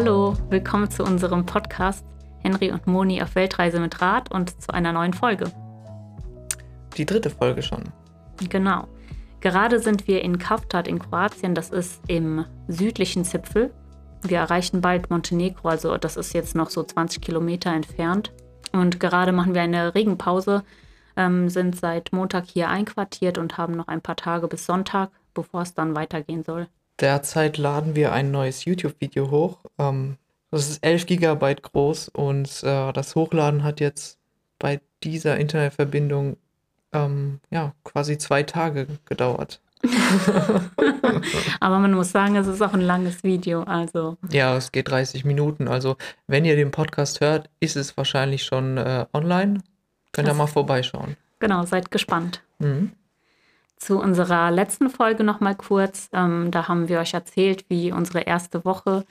Hallo, willkommen zu unserem Podcast Henry und Moni auf Weltreise mit Rad und zu einer neuen Folge. Die dritte Folge schon. Genau. Gerade sind wir in Kavtat in Kroatien, das ist im südlichen Zipfel. Wir erreichen bald Montenegro, also das ist jetzt noch so 20 Kilometer entfernt. Und gerade machen wir eine Regenpause, ähm, sind seit Montag hier einquartiert und haben noch ein paar Tage bis Sonntag, bevor es dann weitergehen soll. Derzeit laden wir ein neues YouTube-Video hoch. Ähm, das ist 11 Gigabyte groß und äh, das Hochladen hat jetzt bei dieser Internetverbindung ähm, ja, quasi zwei Tage gedauert. Aber man muss sagen, es ist auch ein langes Video, also. Ja, es geht 30 Minuten. Also, wenn ihr den Podcast hört, ist es wahrscheinlich schon äh, online. Könnt ihr mal vorbeischauen. Genau, seid gespannt. Mhm. Zu unserer letzten Folge noch mal kurz. Ähm, da haben wir euch erzählt, wie unsere erste Woche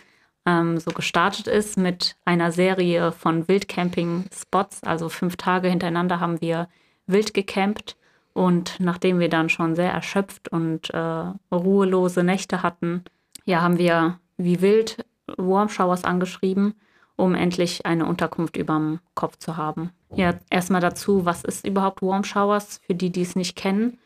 ähm, so gestartet ist mit einer Serie von Wildcamping-Spots. Also fünf Tage hintereinander haben wir wild gecampt. Und nachdem wir dann schon sehr erschöpft und äh, ruhelose Nächte hatten, ja, haben wir wie wild Warm Showers angeschrieben, um endlich eine Unterkunft überm Kopf zu haben. Ja, erstmal dazu, was ist überhaupt Warm Showers? Für die, die es nicht kennen.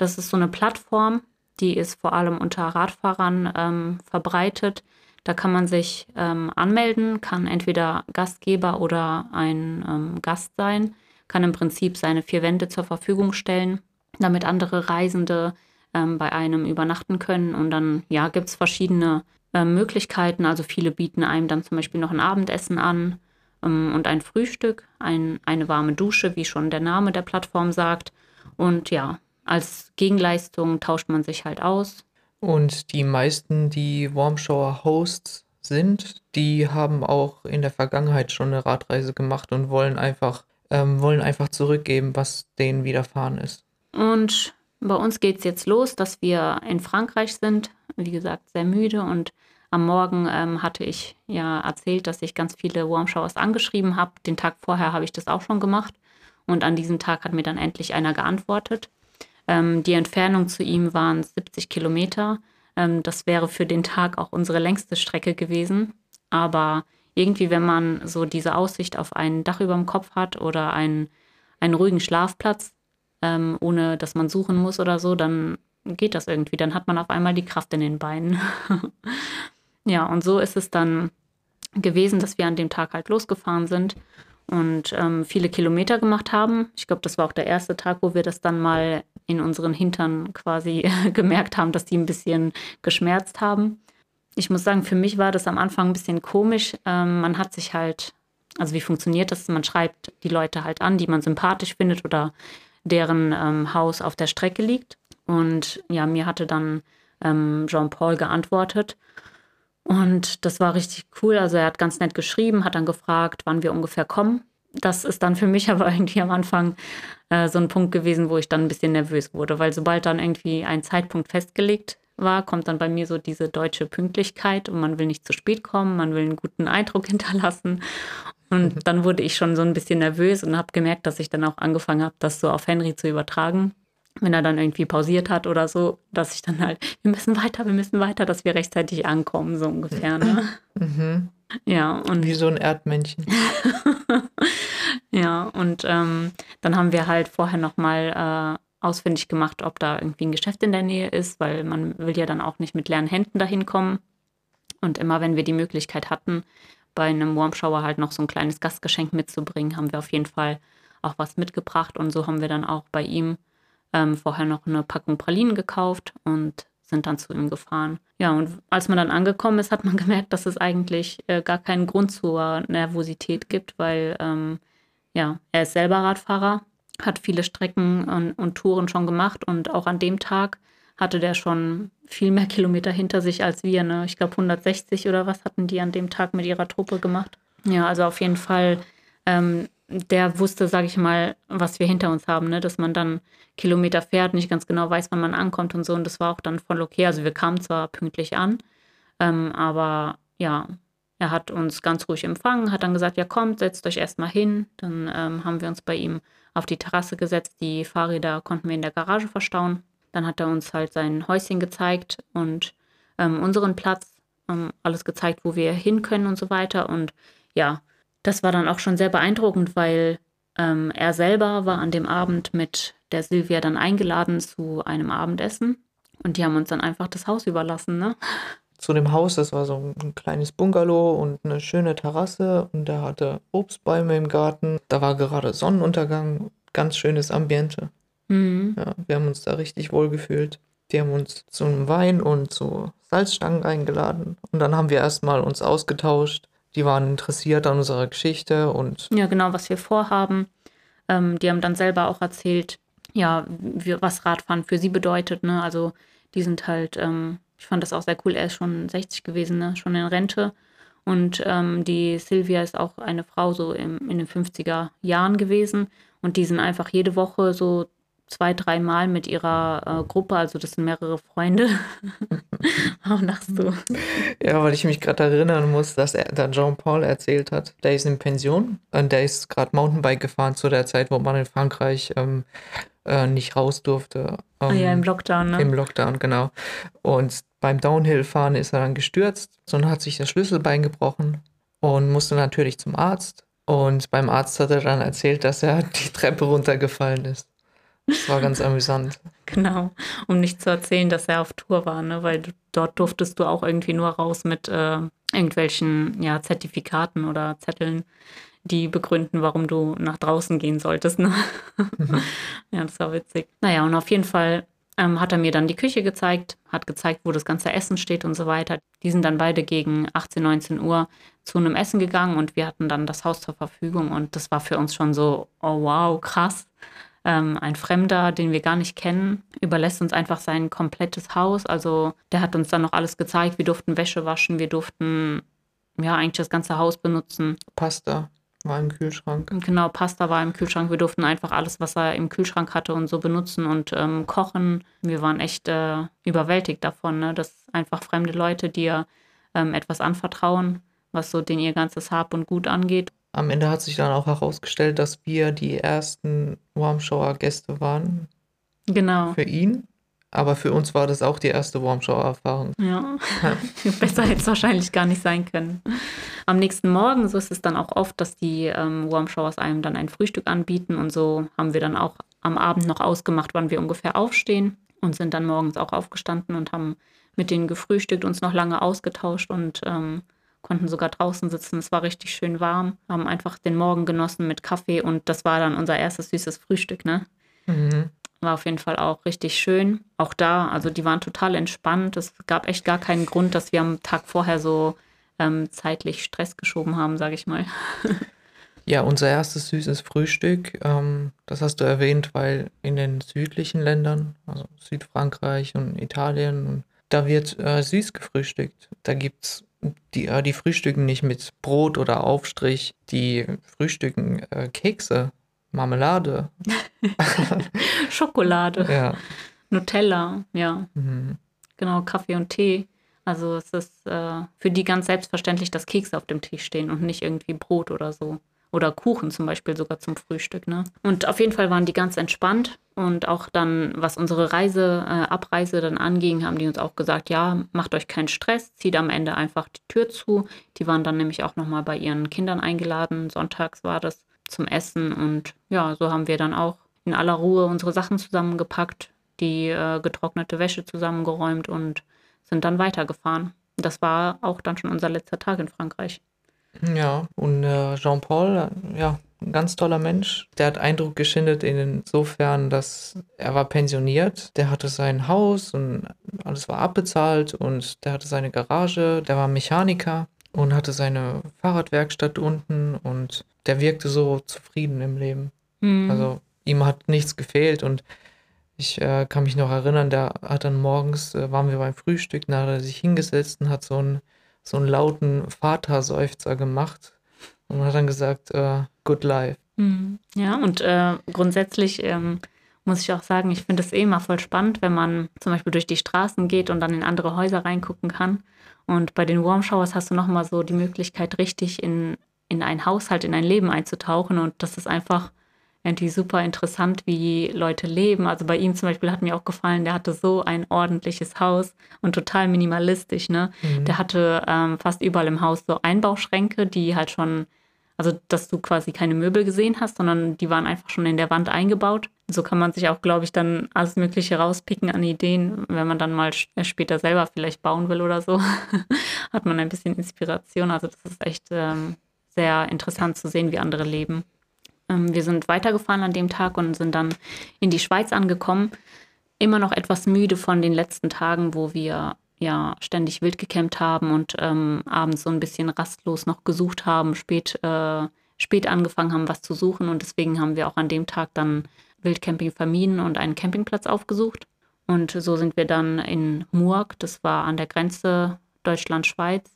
Das ist so eine Plattform, die ist vor allem unter Radfahrern ähm, verbreitet. Da kann man sich ähm, anmelden, kann entweder Gastgeber oder ein ähm, Gast sein, kann im Prinzip seine vier Wände zur Verfügung stellen, damit andere Reisende ähm, bei einem übernachten können. Und dann ja, gibt es verschiedene äh, Möglichkeiten. Also viele bieten einem dann zum Beispiel noch ein Abendessen an ähm, und ein Frühstück, ein, eine warme Dusche, wie schon der Name der Plattform sagt. Und ja, als Gegenleistung tauscht man sich halt aus. Und die meisten, die Warmshower Hosts sind, die haben auch in der Vergangenheit schon eine Radreise gemacht und wollen einfach, ähm, wollen einfach zurückgeben, was denen widerfahren ist. Und bei uns geht es jetzt los, dass wir in Frankreich sind. Wie gesagt, sehr müde und am Morgen ähm, hatte ich ja erzählt, dass ich ganz viele Warmshowers angeschrieben habe. Den Tag vorher habe ich das auch schon gemacht. Und an diesem Tag hat mir dann endlich einer geantwortet. Ähm, die Entfernung zu ihm waren 70 Kilometer. Ähm, das wäre für den Tag auch unsere längste Strecke gewesen. Aber irgendwie, wenn man so diese Aussicht auf ein Dach über dem Kopf hat oder einen, einen ruhigen Schlafplatz, ähm, ohne dass man suchen muss oder so, dann geht das irgendwie. Dann hat man auf einmal die Kraft in den Beinen. ja, und so ist es dann gewesen, dass wir an dem Tag halt losgefahren sind und ähm, viele Kilometer gemacht haben. Ich glaube, das war auch der erste Tag, wo wir das dann mal in unseren Hintern quasi gemerkt haben, dass die ein bisschen geschmerzt haben. Ich muss sagen, für mich war das am Anfang ein bisschen komisch. Ähm, man hat sich halt, also wie funktioniert das? Man schreibt die Leute halt an, die man sympathisch findet oder deren ähm, Haus auf der Strecke liegt. Und ja, mir hatte dann ähm, Jean-Paul geantwortet. Und das war richtig cool. Also er hat ganz nett geschrieben, hat dann gefragt, wann wir ungefähr kommen. Das ist dann für mich aber irgendwie am Anfang äh, so ein Punkt gewesen, wo ich dann ein bisschen nervös wurde, weil sobald dann irgendwie ein Zeitpunkt festgelegt war, kommt dann bei mir so diese deutsche Pünktlichkeit und man will nicht zu spät kommen, man will einen guten Eindruck hinterlassen. Und mhm. dann wurde ich schon so ein bisschen nervös und habe gemerkt, dass ich dann auch angefangen habe, das so auf Henry zu übertragen wenn er dann irgendwie pausiert hat oder so, dass ich dann halt, wir müssen weiter, wir müssen weiter, dass wir rechtzeitig ankommen, so ungefähr. Ne? Mhm. Ja, und. Wie so ein Erdmännchen. ja, und ähm, dann haben wir halt vorher nochmal äh, ausfindig gemacht, ob da irgendwie ein Geschäft in der Nähe ist, weil man will ja dann auch nicht mit leeren Händen dahin kommen. Und immer wenn wir die Möglichkeit hatten, bei einem Warm Shower halt noch so ein kleines Gastgeschenk mitzubringen, haben wir auf jeden Fall auch was mitgebracht. Und so haben wir dann auch bei ihm ähm, vorher noch eine Packung Pralinen gekauft und sind dann zu ihm gefahren. Ja, und als man dann angekommen ist, hat man gemerkt, dass es eigentlich äh, gar keinen Grund zur Nervosität gibt, weil ähm, ja, er ist selber Radfahrer, hat viele Strecken und, und Touren schon gemacht und auch an dem Tag hatte der schon viel mehr Kilometer hinter sich als wir. Ne? Ich glaube 160 oder was hatten die an dem Tag mit ihrer Truppe gemacht. Ja, also auf jeden Fall ähm, der wusste, sage ich mal, was wir hinter uns haben, ne? dass man dann Kilometer fährt, nicht ganz genau weiß, wann man ankommt und so. Und das war auch dann voll okay. Also wir kamen zwar pünktlich an, ähm, aber ja, er hat uns ganz ruhig empfangen, hat dann gesagt, ja kommt, setzt euch erstmal hin. Dann ähm, haben wir uns bei ihm auf die Terrasse gesetzt. Die Fahrräder konnten wir in der Garage verstauen. Dann hat er uns halt sein Häuschen gezeigt und ähm, unseren Platz ähm, alles gezeigt, wo wir hin können und so weiter. Und ja, das war dann auch schon sehr beeindruckend, weil ähm, er selber war an dem Abend mit der Silvia dann eingeladen zu einem Abendessen. Und die haben uns dann einfach das Haus überlassen, ne? Zu dem Haus, das war so ein kleines Bungalow und eine schöne Terrasse und der hatte Obstbäume im Garten. Da war gerade Sonnenuntergang, ganz schönes Ambiente. Mhm. Ja, wir haben uns da richtig wohl gefühlt. Die haben uns zu einem Wein und zu Salzstangen eingeladen. Und dann haben wir erstmal uns ausgetauscht. Die waren interessiert an unserer Geschichte und Ja, genau, was wir vorhaben. Ähm, die haben dann selber auch erzählt, ja, wie, was Radfahren für sie bedeutet. Ne? Also die sind halt, ähm, ich fand das auch sehr cool, er ist schon 60 gewesen, ne? schon in Rente. Und ähm, die Silvia ist auch eine Frau so im, in den 50er Jahren gewesen. Und die sind einfach jede Woche so zwei, dreimal mit ihrer äh, Gruppe, also das sind mehrere Freunde. Warum lachst du? Ja, weil ich mich gerade erinnern muss, dass er, der Jean-Paul erzählt hat, der ist in Pension und der ist gerade Mountainbike gefahren zu der Zeit, wo man in Frankreich ähm, äh, nicht raus durfte. Ah ja, im Ähm, Lockdown, ne? Im Lockdown, genau. Und beim Downhill-Fahren ist er dann gestürzt und hat sich das Schlüsselbein gebrochen und musste natürlich zum Arzt. Und beim Arzt hat er dann erzählt, dass er die Treppe runtergefallen ist. Das war ganz amüsant. Genau, um nicht zu erzählen, dass er auf Tour war, ne? weil du, dort durftest du auch irgendwie nur raus mit äh, irgendwelchen ja, Zertifikaten oder Zetteln, die begründen, warum du nach draußen gehen solltest. Ne? ja, das war witzig. Naja, und auf jeden Fall ähm, hat er mir dann die Küche gezeigt, hat gezeigt, wo das ganze Essen steht und so weiter. Die sind dann beide gegen 18, 19 Uhr zu einem Essen gegangen und wir hatten dann das Haus zur Verfügung und das war für uns schon so, oh wow, krass. Ähm, ein Fremder, den wir gar nicht kennen, überlässt uns einfach sein komplettes Haus. Also der hat uns dann noch alles gezeigt. Wir durften Wäsche waschen, wir durften ja eigentlich das ganze Haus benutzen. Pasta war im Kühlschrank. Genau, Pasta war im Kühlschrank. Wir durften einfach alles, was er im Kühlschrank hatte und so benutzen und ähm, kochen. Wir waren echt äh, überwältigt davon, ne? dass einfach fremde Leute dir ähm, etwas anvertrauen, was so den ihr ganzes Hab und Gut angeht. Am Ende hat sich dann auch herausgestellt, dass wir die ersten Warmshower-Gäste waren Genau. für ihn. Aber für uns war das auch die erste Warmshower-Erfahrung. Ja, besser hätte es wahrscheinlich gar nicht sein können. Am nächsten Morgen, so ist es dann auch oft, dass die ähm, Warm Showers einem dann ein Frühstück anbieten und so haben wir dann auch am Abend noch ausgemacht, wann wir ungefähr aufstehen und sind dann morgens auch aufgestanden und haben mit denen gefrühstückt, uns noch lange ausgetauscht und ähm, konnten sogar draußen sitzen. Es war richtig schön warm, haben einfach den Morgen genossen mit Kaffee und das war dann unser erstes süßes Frühstück, ne? Mhm. War auf jeden Fall auch richtig schön. Auch da, also die waren total entspannt. Es gab echt gar keinen Grund, dass wir am Tag vorher so ähm, zeitlich Stress geschoben haben, sage ich mal. Ja, unser erstes süßes Frühstück, ähm, das hast du erwähnt, weil in den südlichen Ländern, also Südfrankreich und Italien, da wird äh, süß gefrühstückt. Da gibt's die, äh, die frühstücken nicht mit Brot oder Aufstrich, die frühstücken äh, Kekse, Marmelade. Schokolade, Ja. Nutella, ja, Mhm. genau, Kaffee und Tee. Also es ist äh, für die ganz selbstverständlich, dass Kekse auf dem Tisch stehen und nicht irgendwie Brot oder so. Oder Kuchen zum Beispiel sogar zum Frühstück. Ne? Und auf jeden Fall waren die ganz entspannt. Und auch dann, was unsere Reise, äh, Abreise dann anging, haben die uns auch gesagt, ja, macht euch keinen Stress, zieht am Ende einfach die Tür zu. Die waren dann nämlich auch nochmal bei ihren Kindern eingeladen. Sonntags war das zum Essen. Und ja, so haben wir dann auch in aller Ruhe unsere Sachen zusammengepackt, die äh, getrocknete Wäsche zusammengeräumt und sind dann weitergefahren. Das war auch dann schon unser letzter Tag in Frankreich. Ja, und äh, Jean-Paul, äh, ja, ein ganz toller Mensch. Der hat Eindruck geschindet insofern, dass er war pensioniert, der hatte sein Haus und alles war abbezahlt und der hatte seine Garage, der war Mechaniker und hatte seine Fahrradwerkstatt unten und der wirkte so zufrieden im Leben. Mhm. Also ihm hat nichts gefehlt und ich äh, kann mich noch erinnern, der hat dann morgens, äh, waren wir beim Frühstück, da hat er sich hingesetzt und hat so einen, so einen lauten Vaterseufzer gemacht und hat dann gesagt, äh, good life. Mhm. Ja, und äh, grundsätzlich ähm, muss ich auch sagen, ich finde es eh immer voll spannend, wenn man zum Beispiel durch die Straßen geht und dann in andere Häuser reingucken kann. Und bei den Warm Showers hast du nochmal so die Möglichkeit, richtig in, in einen Haushalt, in ein Leben einzutauchen. Und das ist einfach irgendwie super interessant, wie Leute leben. Also bei ihm zum Beispiel hat mir auch gefallen, der hatte so ein ordentliches Haus und total minimalistisch. Ne? Mhm. Der hatte ähm, fast überall im Haus so Einbauschränke, die halt schon, also dass du quasi keine Möbel gesehen hast, sondern die waren einfach schon in der Wand eingebaut. So kann man sich auch, glaube ich, dann alles Mögliche rauspicken an Ideen, wenn man dann mal äh, später selber vielleicht bauen will oder so. hat man ein bisschen Inspiration. Also das ist echt ähm, sehr interessant zu sehen, wie andere leben. Ähm, wir sind weitergefahren an dem Tag und sind dann in die Schweiz angekommen. Immer noch etwas müde von den letzten Tagen, wo wir ja ständig wild gekämmt haben und ähm, abends so ein bisschen rastlos noch gesucht haben, spät, äh, spät angefangen haben, was zu suchen. Und deswegen haben wir auch an dem Tag dann Wildcamping vermieden und einen Campingplatz aufgesucht. Und so sind wir dann in Murg, das war an der Grenze Deutschland-Schweiz,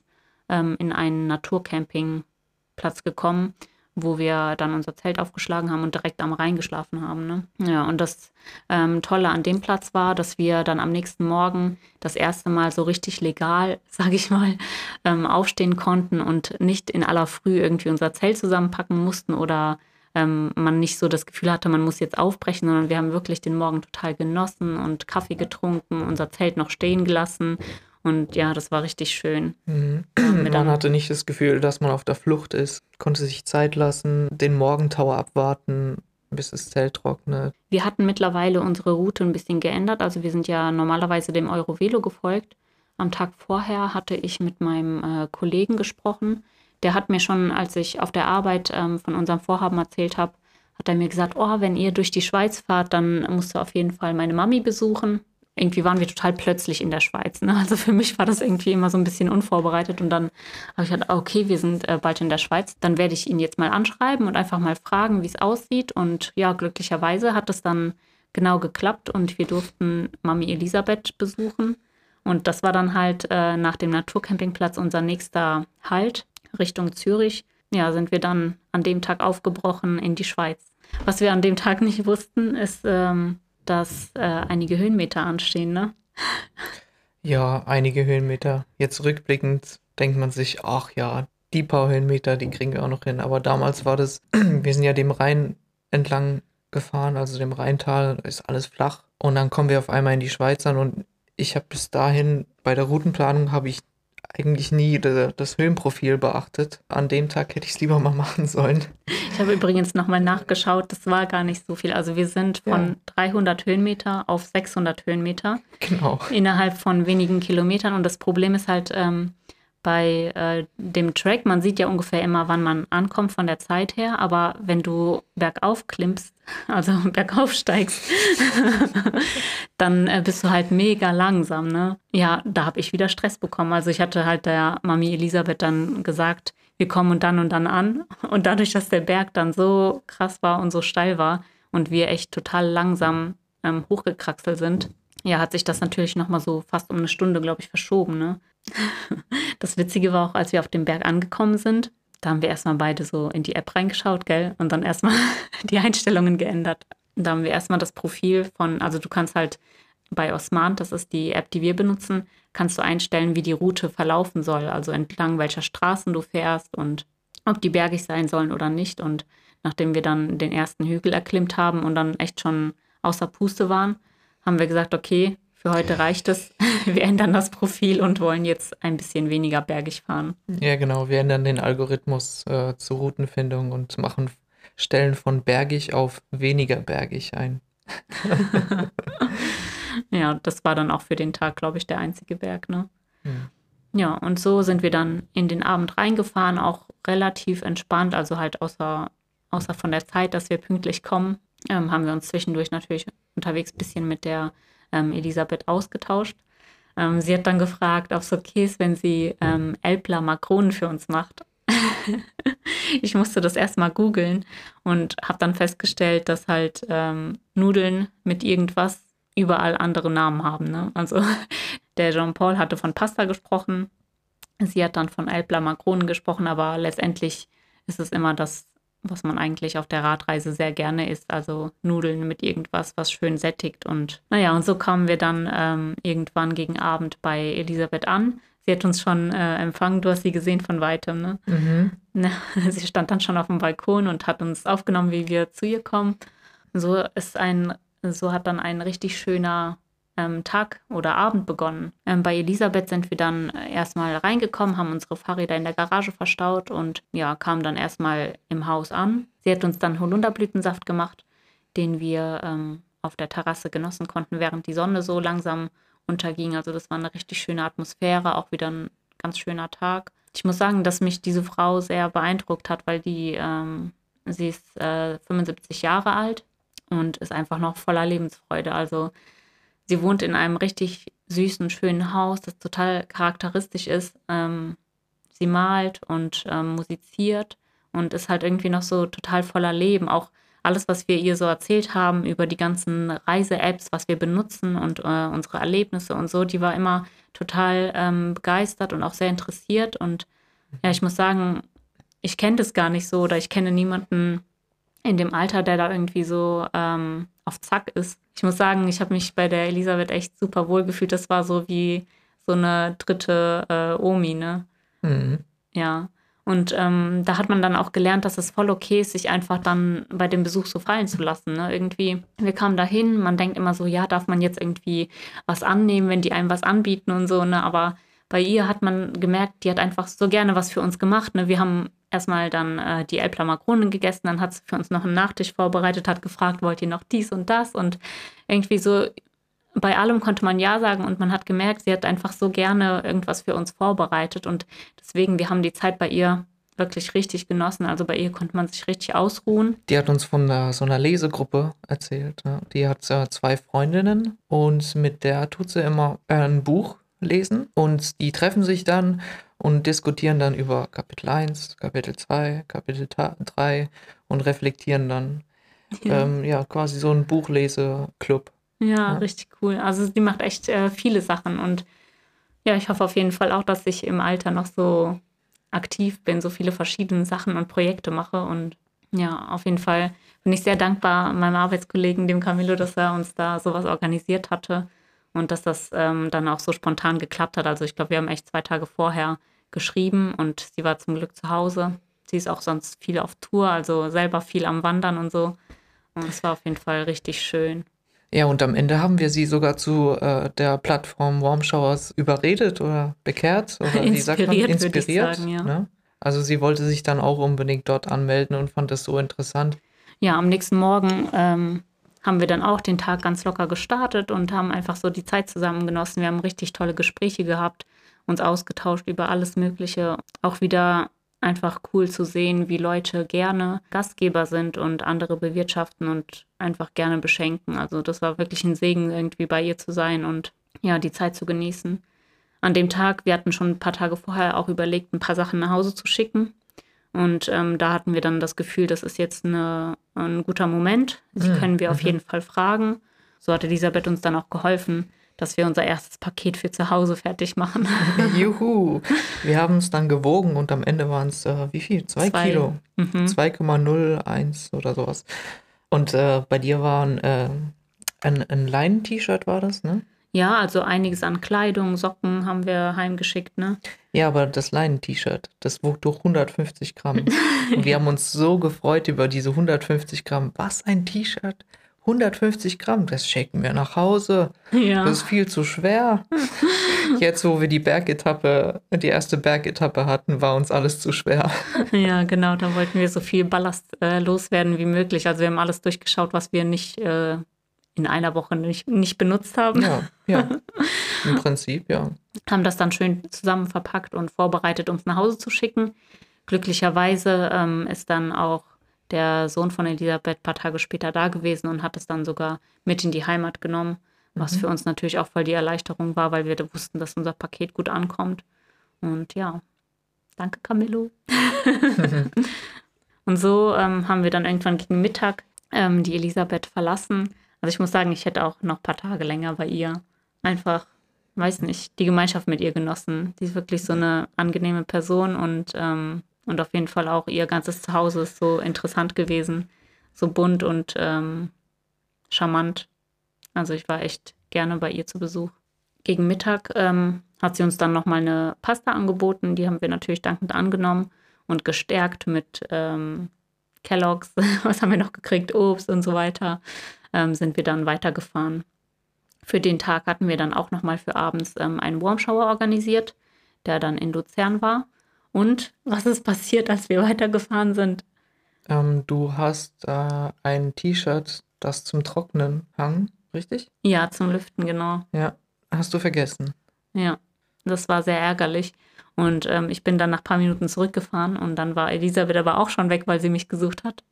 ähm, in einen Naturcampingplatz gekommen wo wir dann unser Zelt aufgeschlagen haben und direkt am Rhein geschlafen haben. Ne? Ja, und das ähm, Tolle an dem Platz war, dass wir dann am nächsten Morgen das erste Mal so richtig legal, sage ich mal, ähm, aufstehen konnten und nicht in aller Früh irgendwie unser Zelt zusammenpacken mussten oder ähm, man nicht so das Gefühl hatte, man muss jetzt aufbrechen, sondern wir haben wirklich den Morgen total genossen und Kaffee getrunken, unser Zelt noch stehen gelassen und ja, das war richtig schön. Mhm. Man hatte nicht das Gefühl, dass man auf der Flucht ist, konnte sich Zeit lassen, den Morgentau abwarten, bis das Zelt trocknet. Wir hatten mittlerweile unsere Route ein bisschen geändert. Also wir sind ja normalerweise dem Eurovelo gefolgt. Am Tag vorher hatte ich mit meinem äh, Kollegen gesprochen. Der hat mir schon, als ich auf der Arbeit ähm, von unserem Vorhaben erzählt habe, hat er mir gesagt, oh, wenn ihr durch die Schweiz fahrt, dann musst du auf jeden Fall meine Mami besuchen irgendwie waren wir total plötzlich in der Schweiz. Ne? Also für mich war das irgendwie immer so ein bisschen unvorbereitet. Und dann habe ich gedacht, okay, wir sind äh, bald in der Schweiz. Dann werde ich ihn jetzt mal anschreiben und einfach mal fragen, wie es aussieht. Und ja, glücklicherweise hat es dann genau geklappt und wir durften Mami Elisabeth besuchen. Und das war dann halt äh, nach dem Naturcampingplatz unser nächster Halt Richtung Zürich. Ja, sind wir dann an dem Tag aufgebrochen in die Schweiz. Was wir an dem Tag nicht wussten, ist, ähm, dass äh, einige Höhenmeter anstehen, ne? Ja, einige Höhenmeter. Jetzt rückblickend denkt man sich, ach ja, die paar Höhenmeter, die kriegen wir auch noch hin. Aber damals war das, wir sind ja dem Rhein entlang gefahren, also dem Rheintal, ist alles flach. Und dann kommen wir auf einmal in die Schweiz an und ich habe bis dahin bei der Routenplanung habe ich eigentlich nie das Höhenprofil beachtet. An dem Tag hätte ich es lieber mal machen sollen. Ich habe übrigens nochmal nachgeschaut, das war gar nicht so viel. Also wir sind von ja. 300 Höhenmeter auf 600 Höhenmeter. Genau. Innerhalb von wenigen Kilometern. Und das Problem ist halt, ähm, bei äh, dem Track, man sieht ja ungefähr immer, wann man ankommt von der Zeit her, aber wenn du bergauf klimmst, also bergauf steigst, dann äh, bist du halt mega langsam, ne? Ja, da habe ich wieder Stress bekommen. Also ich hatte halt der Mami Elisabeth dann gesagt, wir kommen dann und dann an. Und dadurch, dass der Berg dann so krass war und so steil war und wir echt total langsam ähm, hochgekraxelt sind, ja, hat sich das natürlich nochmal so fast um eine Stunde, glaube ich, verschoben, ne? Das Witzige war auch, als wir auf dem Berg angekommen sind, da haben wir erstmal beide so in die App reingeschaut, gell? Und dann erstmal die Einstellungen geändert. Da haben wir erstmal das Profil von, also du kannst halt bei Osman, das ist die App, die wir benutzen, kannst du einstellen, wie die Route verlaufen soll, also entlang welcher Straßen du fährst und ob die bergig sein sollen oder nicht. Und nachdem wir dann den ersten Hügel erklimmt haben und dann echt schon außer Puste waren, haben wir gesagt, okay, für heute reicht es. Wir ändern das Profil und wollen jetzt ein bisschen weniger bergig fahren. Ja, genau. Wir ändern den Algorithmus äh, zur Routenfindung und machen Stellen von bergig auf weniger bergig ein. ja, das war dann auch für den Tag, glaube ich, der einzige Berg, ne? Mhm. Ja, und so sind wir dann in den Abend reingefahren, auch relativ entspannt, also halt außer, außer von der Zeit, dass wir pünktlich kommen, ähm, haben wir uns zwischendurch natürlich unterwegs ein bisschen mit der ähm, Elisabeth ausgetauscht. Ähm, sie hat dann gefragt, ob es okay ist, wenn sie ähm, Elbler Makronen für uns macht. ich musste das erstmal googeln und habe dann festgestellt, dass halt ähm, Nudeln mit irgendwas überall andere Namen haben. Ne? Also der Jean-Paul hatte von Pasta gesprochen, sie hat dann von Elbler Makronen gesprochen, aber letztendlich ist es immer das was man eigentlich auf der Radreise sehr gerne isst, also Nudeln mit irgendwas, was schön sättigt. Und naja, und so kamen wir dann ähm, irgendwann gegen Abend bei Elisabeth an. sie hat uns schon äh, empfangen. Du hast sie gesehen von weitem, ne? Mhm. Na, sie stand dann schon auf dem Balkon und hat uns aufgenommen, wie wir zu ihr kommen. So ist ein, so hat dann ein richtig schöner Tag oder Abend begonnen. Ähm, bei Elisabeth sind wir dann erstmal reingekommen, haben unsere Fahrräder in der Garage verstaut und ja, kamen dann erstmal im Haus an. Sie hat uns dann Holunderblütensaft gemacht, den wir ähm, auf der Terrasse genossen konnten, während die Sonne so langsam unterging. Also das war eine richtig schöne Atmosphäre, auch wieder ein ganz schöner Tag. Ich muss sagen, dass mich diese Frau sehr beeindruckt hat, weil die, ähm, sie ist äh, 75 Jahre alt und ist einfach noch voller Lebensfreude. Also sie wohnt in einem richtig süßen, schönen Haus, das total charakteristisch ist. Ähm, sie malt und ähm, musiziert und ist halt irgendwie noch so total voller Leben. Auch alles, was wir ihr so erzählt haben über die ganzen Reise-Apps, was wir benutzen und äh, unsere Erlebnisse und so, die war immer total ähm, begeistert und auch sehr interessiert. Und ja, ich muss sagen, ich kenne das gar nicht so oder ich kenne niemanden in dem Alter, der da irgendwie so ähm, auf Zack ist. Ich muss sagen, ich habe mich bei der Elisabeth echt super wohl gefühlt. Das war so wie so eine dritte äh, Omi, ne? Mhm. Ja. Und ähm, da hat man dann auch gelernt, dass es voll okay ist, sich einfach dann bei dem Besuch so fallen zu lassen. Ne? Irgendwie, wir kamen dahin, man denkt immer so, ja, darf man jetzt irgendwie was annehmen, wenn die einem was anbieten und so, ne? Aber bei ihr hat man gemerkt, die hat einfach so gerne was für uns gemacht. Ne? Wir haben erstmal dann äh, die Elbler Makronen gegessen, dann hat sie für uns noch einen Nachtisch vorbereitet, hat gefragt, wollt ihr noch dies und das? Und irgendwie so bei allem konnte man Ja sagen und man hat gemerkt, sie hat einfach so gerne irgendwas für uns vorbereitet und deswegen, wir haben die Zeit bei ihr wirklich richtig genossen. Also bei ihr konnte man sich richtig ausruhen. Die hat uns von einer, so einer Lesegruppe erzählt. Ne? Die hat äh, zwei Freundinnen und mit der tut sie immer äh, ein Buch lesen und die treffen sich dann und diskutieren dann über Kapitel 1, Kapitel 2, Kapitel 3 und reflektieren dann. Ja, ähm, ja quasi so ein Buchleseklub. Ja, ja, richtig cool. Also die macht echt äh, viele Sachen und ja, ich hoffe auf jeden Fall auch, dass ich im Alter noch so aktiv bin, so viele verschiedene Sachen und Projekte mache und ja, auf jeden Fall bin ich sehr dankbar meinem Arbeitskollegen, dem Camillo, dass er uns da sowas organisiert hatte und dass das ähm, dann auch so spontan geklappt hat. Also ich glaube, wir haben echt zwei Tage vorher geschrieben und sie war zum Glück zu Hause. Sie ist auch sonst viel auf Tour, also selber viel am Wandern und so. Und es war auf jeden Fall richtig schön. Ja, und am Ende haben wir sie sogar zu äh, der Plattform Warm Showers überredet oder bekehrt oder wie sagt man, inspiriert. Sagen, ja. ne? Also sie wollte sich dann auch unbedingt dort anmelden und fand das so interessant. Ja, am nächsten Morgen ähm, haben wir dann auch den Tag ganz locker gestartet und haben einfach so die Zeit zusammen genossen. Wir haben richtig tolle Gespräche gehabt, uns ausgetauscht über alles Mögliche. Auch wieder einfach cool zu sehen, wie Leute gerne Gastgeber sind und andere bewirtschaften und einfach gerne beschenken. Also das war wirklich ein Segen, irgendwie bei ihr zu sein und ja, die Zeit zu genießen. An dem Tag, wir hatten schon ein paar Tage vorher auch überlegt, ein paar Sachen nach Hause zu schicken. Und ähm, da hatten wir dann das Gefühl, das ist jetzt eine, ein guter Moment. Sie mhm. können wir auf mhm. jeden Fall fragen. So hat Elisabeth uns dann auch geholfen, dass wir unser erstes Paket für zu Hause fertig machen. Juhu! Wir haben es dann gewogen und am Ende waren es, äh, wie viel? Zwei, Zwei. Kilo. Mhm. 2,01 oder sowas. Und äh, bei dir war äh, ein, ein Leinen-T-Shirt, war das, ne? Ja, also einiges an Kleidung, Socken haben wir heimgeschickt, ne? Ja, aber das Leinen-T-Shirt, das wog durch 150 Gramm. Und wir haben uns so gefreut über diese 150 Gramm. Was ein T-Shirt? 150 Gramm, das schicken wir nach Hause. Ja. Das ist viel zu schwer. Jetzt, wo wir die Bergetappe, die erste Bergetappe hatten, war uns alles zu schwer. Ja, genau, da wollten wir so viel Ballast äh, loswerden wie möglich. Also wir haben alles durchgeschaut, was wir nicht äh, in einer Woche nicht, nicht benutzt haben. Ja, ja. Im Prinzip, ja. Haben das dann schön zusammen verpackt und vorbereitet, um es nach Hause zu schicken. Glücklicherweise ähm, ist dann auch der Sohn von Elisabeth ein paar Tage später da gewesen und hat es dann sogar mit in die Heimat genommen, was mhm. für uns natürlich auch voll die Erleichterung war, weil wir wussten, dass unser Paket gut ankommt. Und ja, danke Camillo. und so ähm, haben wir dann irgendwann gegen Mittag ähm, die Elisabeth verlassen. Also ich muss sagen, ich hätte auch noch ein paar Tage länger bei ihr einfach, weiß nicht, die Gemeinschaft mit ihr genossen. Sie ist wirklich so eine angenehme Person und ähm, und auf jeden Fall auch ihr ganzes Zuhause ist so interessant gewesen, so bunt und ähm, charmant. Also ich war echt gerne bei ihr zu Besuch. Gegen Mittag ähm, hat sie uns dann nochmal eine Pasta angeboten. Die haben wir natürlich dankend angenommen und gestärkt mit ähm, Kelloggs, was haben wir noch gekriegt, Obst und so weiter, ähm, sind wir dann weitergefahren. Für den Tag hatten wir dann auch nochmal für abends ähm, einen Warm Shower organisiert, der dann in Luzern war. Und was ist passiert, als wir weitergefahren sind? Ähm, du hast äh, ein T-Shirt, das zum Trocknen hang, richtig? Ja, zum Lüften, genau. Ja, hast du vergessen. Ja, das war sehr ärgerlich. Und ähm, ich bin dann nach ein paar Minuten zurückgefahren und dann war Elisabeth aber auch schon weg, weil sie mich gesucht hat.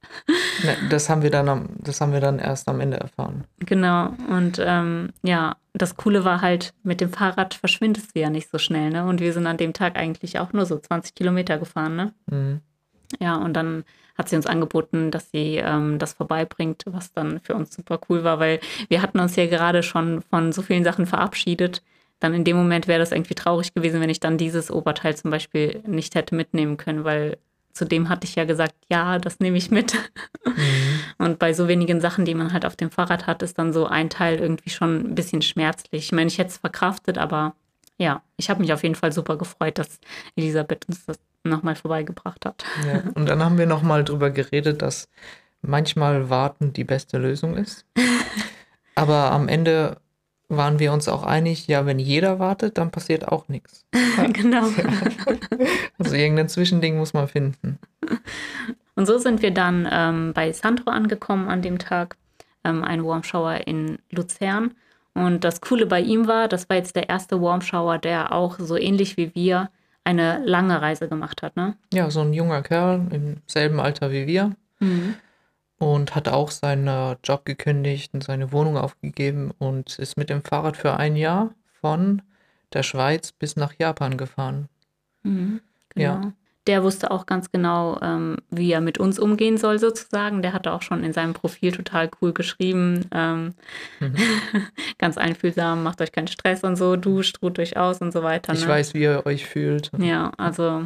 Ne, das haben wir dann am, das haben wir dann erst am Ende erfahren. Genau. Und ähm, ja, das Coole war halt, mit dem Fahrrad verschwindest du ja nicht so schnell, ne? Und wir sind an dem Tag eigentlich auch nur so 20 Kilometer gefahren, ne? Mhm. Ja, und dann hat sie uns angeboten, dass sie ähm, das vorbeibringt, was dann für uns super cool war, weil wir hatten uns ja gerade schon von so vielen Sachen verabschiedet. Dann in dem Moment wäre das irgendwie traurig gewesen, wenn ich dann dieses Oberteil zum Beispiel nicht hätte mitnehmen können, weil zudem hatte ich ja gesagt, ja, das nehme ich mit. Mhm. Und bei so wenigen Sachen, die man halt auf dem Fahrrad hat, ist dann so ein Teil irgendwie schon ein bisschen schmerzlich. Ich meine, ich hätte es verkraftet, aber ja, ich habe mich auf jeden Fall super gefreut, dass Elisabeth uns das nochmal vorbeigebracht hat. Ja. Und dann haben wir nochmal drüber geredet, dass manchmal warten die beste Lösung ist. Aber am Ende waren wir uns auch einig, ja, wenn jeder wartet, dann passiert auch nichts. genau. Also irgendein Zwischending muss man finden. Und so sind wir dann ähm, bei Sandro angekommen an dem Tag, ähm, ein Warm Shower in Luzern. Und das Coole bei ihm war, das war jetzt der erste Warm Shower, der auch so ähnlich wie wir eine lange Reise gemacht hat, ne? Ja, so ein junger Kerl im selben Alter wie wir Mhm. Und hat auch seinen Job gekündigt und seine Wohnung aufgegeben und ist mit dem Fahrrad für ein Jahr von der Schweiz bis nach Japan gefahren. Mhm. Genau. Ja. Der wusste auch ganz genau, ähm, wie er mit uns umgehen soll, sozusagen. Der hatte auch schon in seinem Profil total cool geschrieben. Ähm, Mhm. ganz einfühlsam, macht euch keinen Stress und so, duscht, ruht euch aus und so weiter. Ich ne? weiß, wie ihr euch fühlt. Ja, also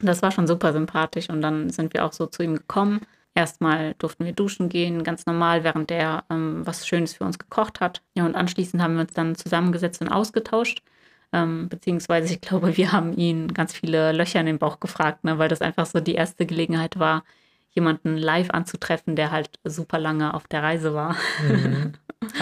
das war schon super sympathisch und dann sind wir auch so zu ihm gekommen. Erstmal durften wir duschen gehen, ganz normal, während der ähm, was Schönes für uns gekocht hat. Ja, und anschließend haben wir uns dann zusammengesetzt und ausgetauscht. Ähm, beziehungsweise, ich glaube, wir haben ihn ganz viele Löcher in den Bauch gefragt, ne, weil das einfach so die erste Gelegenheit war, jemanden live anzutreffen, der halt super lange auf der Reise war. Mhm.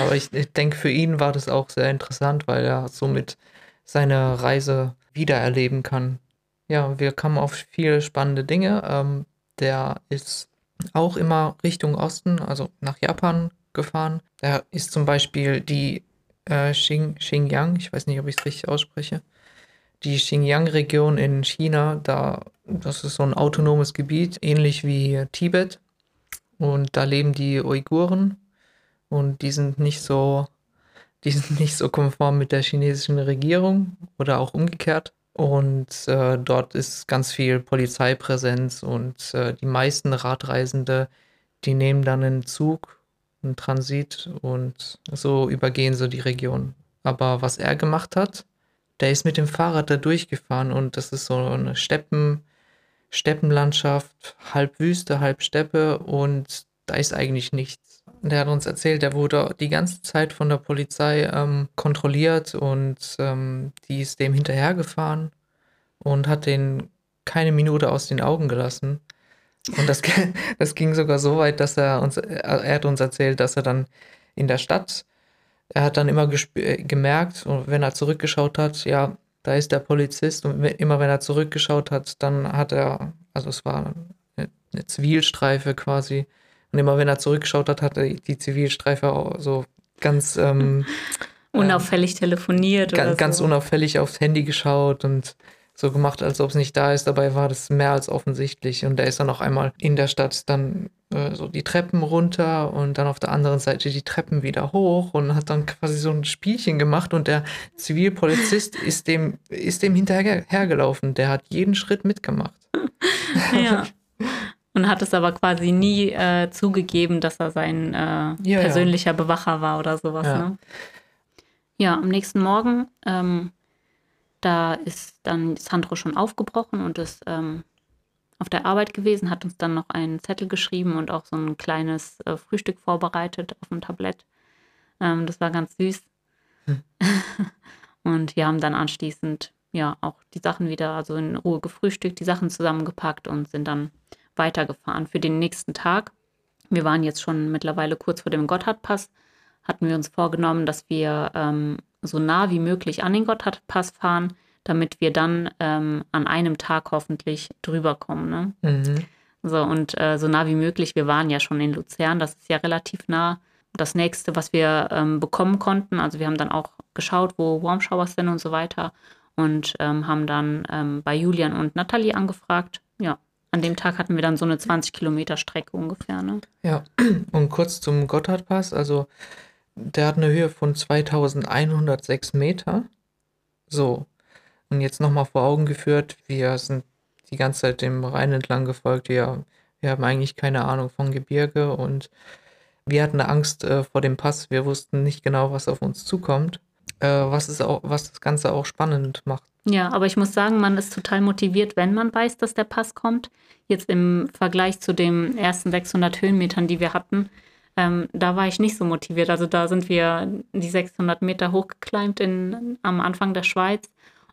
Aber ich, ich denke, für ihn war das auch sehr interessant, weil er somit seine Reise wiedererleben kann. Ja, wir kamen auf viele spannende Dinge. Ähm, der ist auch immer Richtung Osten, also nach Japan gefahren. Da ist zum Beispiel die äh, Xinjiang, ich weiß nicht, ob ich es richtig ausspreche, die Xinjiang-Region in China, da, das ist so ein autonomes Gebiet, ähnlich wie Tibet. Und da leben die Uiguren und die sind nicht so, die sind nicht so konform mit der chinesischen Regierung oder auch umgekehrt. Und äh, dort ist ganz viel Polizeipräsenz und äh, die meisten Radreisende, die nehmen dann einen Zug, einen Transit und so übergehen sie die Region. Aber was er gemacht hat, der ist mit dem Fahrrad da durchgefahren und das ist so eine Steppen, Steppenlandschaft, halb Wüste, halb Steppe und da ist eigentlich nichts. Der hat uns erzählt, der wurde die ganze Zeit von der Polizei ähm, kontrolliert und ähm, die ist dem hinterhergefahren und hat den keine Minute aus den Augen gelassen. Und das, das ging sogar so weit, dass er uns, er hat uns erzählt, dass er dann in der Stadt, er hat dann immer äh, gemerkt, und wenn er zurückgeschaut hat, ja, da ist der Polizist und immer wenn er zurückgeschaut hat, dann hat er, also es war eine Zivilstreife quasi, und immer wenn er zurückgeschaut hat, hat er die Zivilstreife auch so ganz, ähm, Unauffällig telefoniert oder ganz, ganz so. unauffällig aufs Handy geschaut und so gemacht, als ob es nicht da ist. Dabei war das mehr als offensichtlich. Und er ist dann auch einmal in der Stadt dann äh, so die Treppen runter und dann auf der anderen Seite die Treppen wieder hoch und hat dann quasi so ein Spielchen gemacht. Und der Zivilpolizist ist dem, ist dem hinterhergelaufen. Der hat jeden Schritt mitgemacht. Ja. Und hat es aber quasi nie äh, zugegeben, dass er sein äh, Ja, ja. persönlicher Bewacher war oder sowas. Ja. Ne? ja, am nächsten Morgen, ähm, da ist dann Sandro schon aufgebrochen und ist ähm, auf der Arbeit gewesen, hat uns dann noch einen Zettel geschrieben und auch so ein kleines äh, Frühstück vorbereitet auf dem Tablett. Ähm, das war ganz süß. Hm. Und wir haben dann anschließend ja auch die Sachen wieder, also in Ruhe gefrühstückt, die Sachen zusammengepackt und sind dann weitergefahren für den nächsten Tag. Wir waren jetzt schon mittlerweile kurz vor dem Gotthardpass, hatten wir uns vorgenommen, dass wir ähm, so nah wie möglich an den Gotthardpass fahren, damit wir dann ähm, an einem Tag hoffentlich drüber kommen. Ne? Mhm. So, und äh, so nah wie möglich, wir waren ja schon in Luzern, das ist ja relativ nah. Das nächste, was wir ähm, bekommen konnten, also wir haben dann auch geschaut, wo Warm Showers sind und so weiter und ähm, haben dann ähm, bei Julian und Nathalie angefragt. Ja, an dem Tag hatten wir dann so eine 20 Kilometer Strecke ungefähr. Ne? Ja, und kurz zum Gotthardpass. Also der hat eine Höhe von 2106 Meter. So, und jetzt nochmal vor Augen geführt, wir sind die ganze Zeit dem Rhein entlang gefolgt. Wir, wir haben eigentlich keine Ahnung von Gebirge und wir hatten Angst äh, vor dem Pass. Wir wussten nicht genau, was auf uns zukommt äh, was, es auch, was das Ganze auch spannend macht. Ja, aber ich muss sagen, man ist total motiviert, wenn man weiß, dass der Pass kommt. Jetzt im Vergleich zu den ersten 600 Höhenmetern, die wir hatten, ähm, da war ich nicht so motiviert. Also da sind wir die 600 Meter hochgekleimt in, am Anfang der Schweiz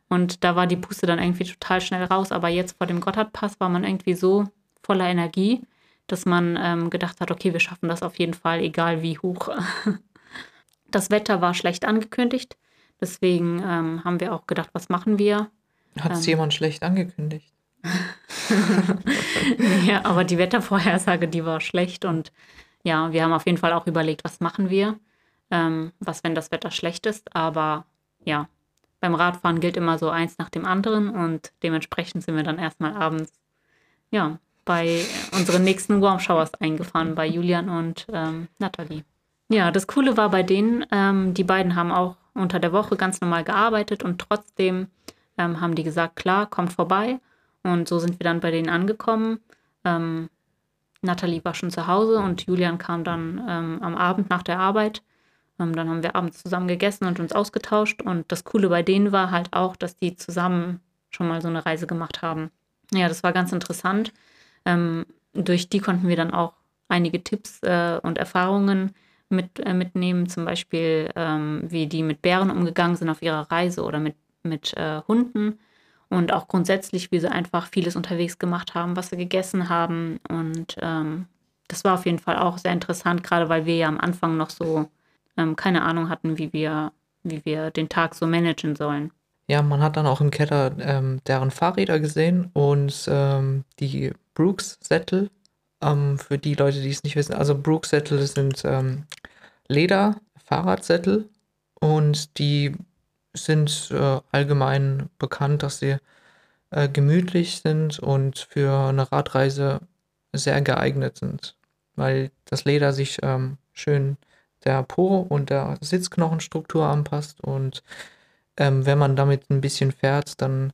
und da war die Puste dann irgendwie total schnell raus. Aber jetzt vor dem Gotthardpass war man irgendwie so voller Energie, dass man ähm, gedacht hat, okay, wir schaffen das auf jeden Fall, egal wie hoch. Das Wetter war schlecht angekündigt. Deswegen ähm, haben wir auch gedacht, was machen wir? Hat es ähm, jemand schlecht angekündigt? ja, aber die Wettervorhersage, die war schlecht. Und ja, wir haben auf jeden Fall auch überlegt, was machen wir? Ähm, was, wenn das Wetter schlecht ist? Aber ja, beim Radfahren gilt immer so eins nach dem anderen. Und dementsprechend sind wir dann erstmal abends, ja, bei unseren nächsten Warm Showers eingefahren, bei Julian und ähm, Nathalie. Ja, das Coole war bei denen, ähm, die beiden haben auch unter der Woche ganz normal gearbeitet und trotzdem ähm, haben die gesagt, klar, kommt vorbei. Und so sind wir dann bei denen angekommen. Ähm, Nathalie war schon zu Hause und Julian kam dann ähm, am Abend nach der Arbeit. Ähm, dann haben wir abends zusammen gegessen und uns ausgetauscht. Und das Coole bei denen war halt auch, dass die zusammen schon mal so eine Reise gemacht haben. Ja, das war ganz interessant. Ähm, durch die konnten wir dann auch einige Tipps äh, und Erfahrungen mit, äh, mitnehmen, zum Beispiel ähm, wie die mit Bären umgegangen sind auf ihrer Reise oder mit, mit äh, Hunden und auch grundsätzlich, wie sie einfach vieles unterwegs gemacht haben, was sie gegessen haben. Und ähm, das war auf jeden Fall auch sehr interessant, gerade weil wir ja am Anfang noch so ähm, keine Ahnung hatten, wie wir, wie wir den Tag so managen sollen. Ja, man hat dann auch im Keller ähm, deren Fahrräder gesehen und ähm, die Brooks-Sättel. Ähm, für die Leute, die es nicht wissen, also Brooks-Sättel sind ähm, Leder-Fahrradsättel und die sind äh, allgemein bekannt, dass sie äh, gemütlich sind und für eine Radreise sehr geeignet sind, weil das Leder sich ähm, schön der Po und der Sitzknochenstruktur anpasst und ähm, wenn man damit ein bisschen fährt, dann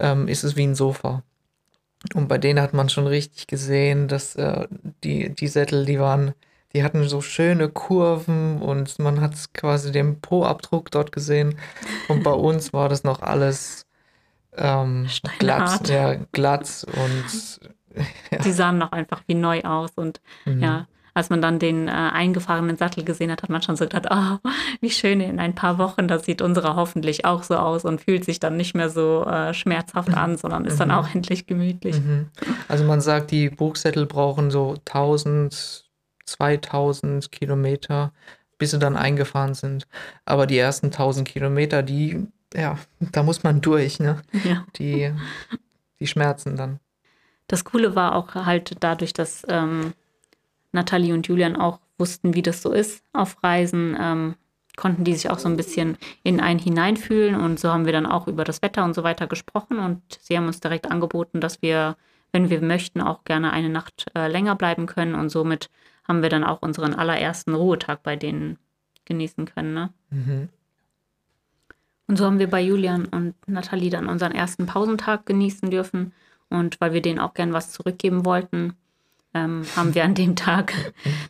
ähm, ist es wie ein Sofa. Und bei denen hat man schon richtig gesehen, dass äh, die, die Sättel, die waren die hatten so schöne Kurven und man hat quasi den Po-Abdruck dort gesehen. Und bei uns war das noch alles ähm, glatt, ja, glatt und ja. Die sahen noch einfach wie neu aus und mhm. ja, als man dann den äh, eingefahrenen Sattel gesehen hat, hat man schon so gedacht, oh, wie schön in ein paar Wochen, das sieht unsere hoffentlich auch so aus und fühlt sich dann nicht mehr so äh, schmerzhaft an, sondern ist mhm. dann auch endlich gemütlich. Mhm. Also man sagt, die Buchsättel brauchen so 1000 2000 Kilometer, bis sie dann eingefahren sind. Aber die ersten 1000 Kilometer, die, ja, da muss man durch, ne? Ja. Die, die schmerzen dann. Das Coole war auch halt dadurch, dass ähm, Nathalie und Julian auch wussten, wie das so ist auf Reisen, ähm, konnten die sich auch so ein bisschen in einen hineinfühlen und so haben wir dann auch über das Wetter und so weiter gesprochen und sie haben uns direkt angeboten, dass wir, wenn wir möchten, auch gerne eine Nacht äh, länger bleiben können und somit haben wir dann auch unseren allerersten Ruhetag bei denen genießen können. Ne? Mhm. Und so haben wir bei Julian und Nathalie dann unseren ersten Pausentag genießen dürfen. Und weil wir denen auch gern was zurückgeben wollten, ähm, haben wir an dem Tag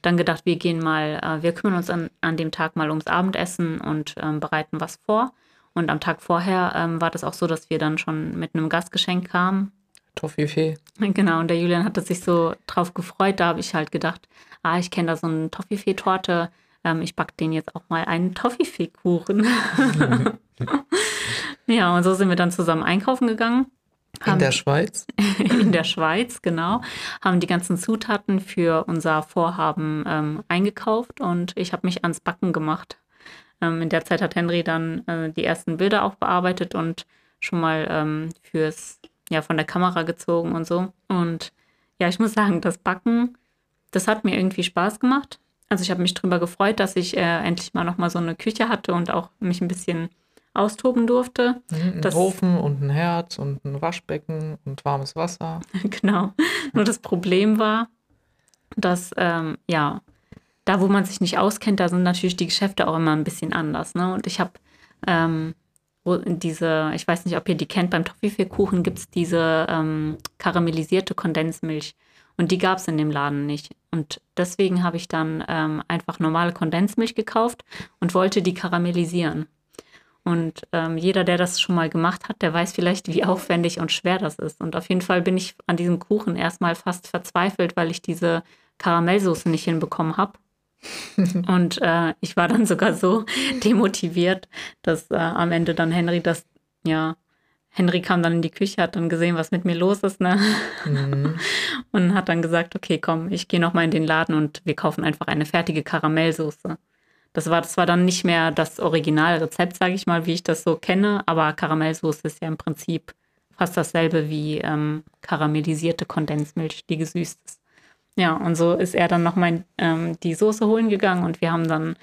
dann gedacht, wir gehen mal, äh, wir kümmern uns an, an dem Tag mal ums Abendessen und ähm, bereiten was vor. Und am Tag vorher ähm, war das auch so, dass wir dann schon mit einem Gastgeschenk kamen. Toffifee. Genau, und der Julian hatte sich so drauf gefreut. Da habe ich halt gedacht, ah, ich kenne da so eine Toffifee-Torte. ähm, ich backe denen jetzt auch mal einen Toffifee-Kuchen. ja, und so sind wir dann zusammen einkaufen gegangen. In der Schweiz? in der Schweiz, genau. Haben die ganzen Zutaten für unser Vorhaben ähm, eingekauft und ich habe mich ans Backen gemacht. Ähm, in der Zeit hat Henry dann äh, die ersten Bilder auch bearbeitet und schon mal ähm, fürs, ja, von der Kamera gezogen und so. Und ja, ich muss sagen, das Backen, das hat mir irgendwie Spaß gemacht. Also ich habe mich darüber gefreut, dass ich äh, endlich mal nochmal so eine Küche hatte und auch mich ein bisschen austoben durfte. Mhm, ein das, Ofen und ein Herd und ein Waschbecken und warmes Wasser. genau. Nur das Problem war, dass, ähm, ja, da wo man sich nicht auskennt, da sind natürlich die Geschäfte auch immer ein bisschen anders. Ne? Und ich habe ähm, diese, ich weiß nicht, ob ihr die kennt, beim Toffifee-Kuchen gibt es diese ähm, karamellisierte Kondensmilch. Und die gab es in dem Laden nicht. Und deswegen habe ich dann ähm, einfach normale Kondensmilch gekauft und wollte die karamellisieren. Und ähm, jeder, der das schon mal gemacht hat, der weiß vielleicht, wie aufwendig und schwer das ist. Und auf jeden Fall bin ich an diesem Kuchen erstmal fast verzweifelt, weil ich diese Karamellsoße nicht hinbekommen habe. und äh, ich war dann sogar so demotiviert, dass äh, am Ende dann Henry das, ja, Henry kam dann in die Küche, hat dann gesehen, was mit mir los ist, ne? Mhm. Und hat dann gesagt, okay, komm, ich gehe nochmal in den Laden und wir kaufen einfach eine fertige Karamellsoße. Das war, das war dann nicht mehr das Originalrezept, sage ich mal, wie ich das so kenne, aber Karamellsoße ist ja im Prinzip fast dasselbe wie ähm, karamellisierte Kondensmilch, die gesüßt ist. Ja, und so ist er dann nochmal ähm, die Soße holen gegangen und wir haben dann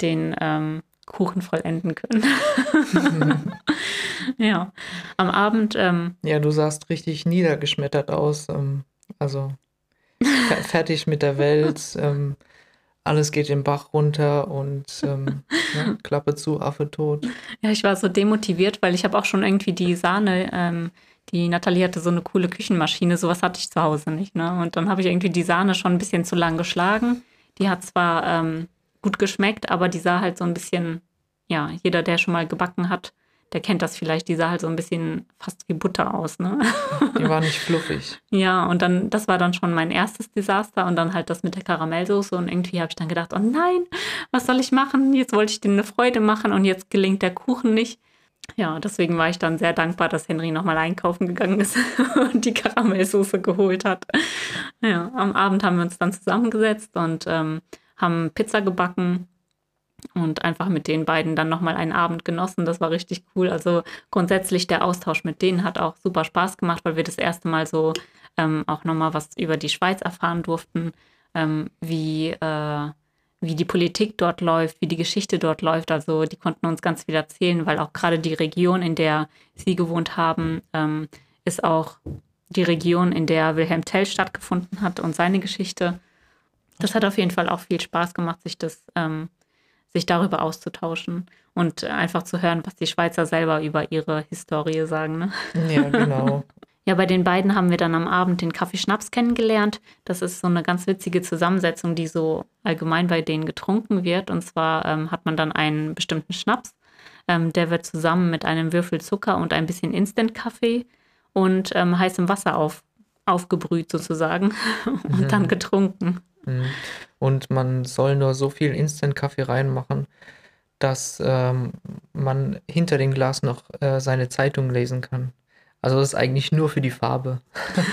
den ähm, Kuchen vollenden können. ja, am Abend. Ähm, ja, du sahst richtig niedergeschmettert aus. Ähm, also fertig mit der Welt. Alles geht den Bach runter und ähm, ja, Klappe zu, Affe tot. Ja, ich war so demotiviert, weil ich habe auch schon irgendwie die Sahne, ähm, die Nathalie hatte so eine coole Küchenmaschine, sowas hatte ich zu Hause nicht. Ne? Und dann habe ich irgendwie die Sahne schon ein bisschen zu lang geschlagen. Die hat zwar ähm, gut geschmeckt, aber die sah halt so ein bisschen, ja, jeder, der schon mal gebacken hat, der kennt das vielleicht, die sah halt so ein bisschen fast wie Butter aus, ne? Die war nicht fluffig. ja, und dann, das war dann schon mein erstes Desaster und dann halt das mit der Karamellsoße und irgendwie habe ich dann gedacht, oh nein, was soll ich machen? Jetzt wollte ich denen eine Freude machen und jetzt gelingt der Kuchen nicht. Ja, deswegen war ich dann sehr dankbar, dass Henry nochmal einkaufen gegangen ist und die Karamellsoße geholt hat. Ja, am Abend haben wir uns dann zusammengesetzt und ähm, haben Pizza gebacken und einfach mit den beiden dann nochmal einen Abend genossen. Das war richtig cool. Also grundsätzlich der Austausch mit denen hat auch super Spaß gemacht, weil wir das erste Mal so ähm, auch nochmal was über die Schweiz erfahren durften, ähm, wie, äh, wie die Politik dort läuft, wie die Geschichte dort läuft. Also die konnten uns ganz viel erzählen, weil auch gerade die Region, in der sie gewohnt haben, ähm, ist auch die Region, in der Wilhelm Tell stattgefunden hat und seine Geschichte. Das hat auf jeden Fall auch viel Spaß gemacht, sich das ähm, sich darüber auszutauschen und einfach zu hören, was die Schweizer selber über ihre Historie sagen. Ne? Ja, genau. Ja, bei den beiden haben wir dann am Abend den Kaffeeschnaps kennengelernt. Das ist so eine ganz witzige Zusammensetzung, die so allgemein bei denen getrunken wird. Und zwar ähm, hat man dann einen bestimmten Schnaps. Ähm, der wird zusammen mit einem Würfel Zucker und ein bisschen Instant-Kaffee und ähm, heißem Wasser auf, aufgebrüht sozusagen und mhm. dann getrunken. Mhm. Und man soll nur so viel Instant-Kaffee reinmachen, dass ähm, man hinter dem Glas noch äh, seine Zeitung lesen kann. Also das ist eigentlich nur für die Farbe.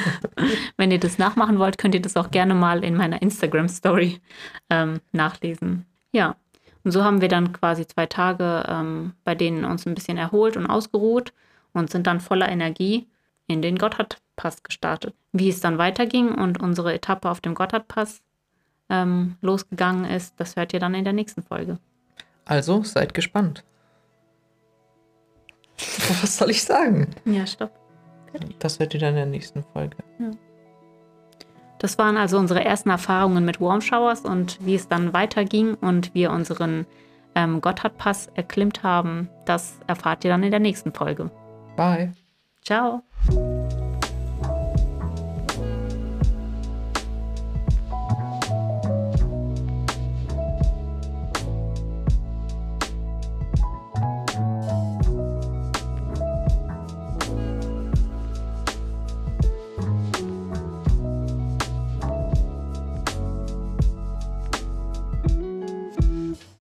Wenn ihr das nachmachen wollt, könnt ihr das auch gerne mal in meiner Instagram-Story ähm, nachlesen. Ja, und so haben wir dann quasi zwei Tage ähm, bei denen uns ein bisschen erholt und ausgeruht und sind dann voller Energie in den Gotthardpass gestartet. Wie es dann weiterging und unsere Etappe auf dem Gotthardpass ähm, losgegangen ist, das hört ihr dann in der nächsten Folge. Also seid gespannt. Was soll ich sagen? Ja, stopp. Fertig. Das hört ihr dann in der nächsten Folge. Ja. Das waren also unsere ersten Erfahrungen mit Warm Showers und wie es dann weiterging und wir unseren ähm, Gotthardpass erklimmt haben, das erfahrt ihr dann in der nächsten Folge. Bye. Ciao.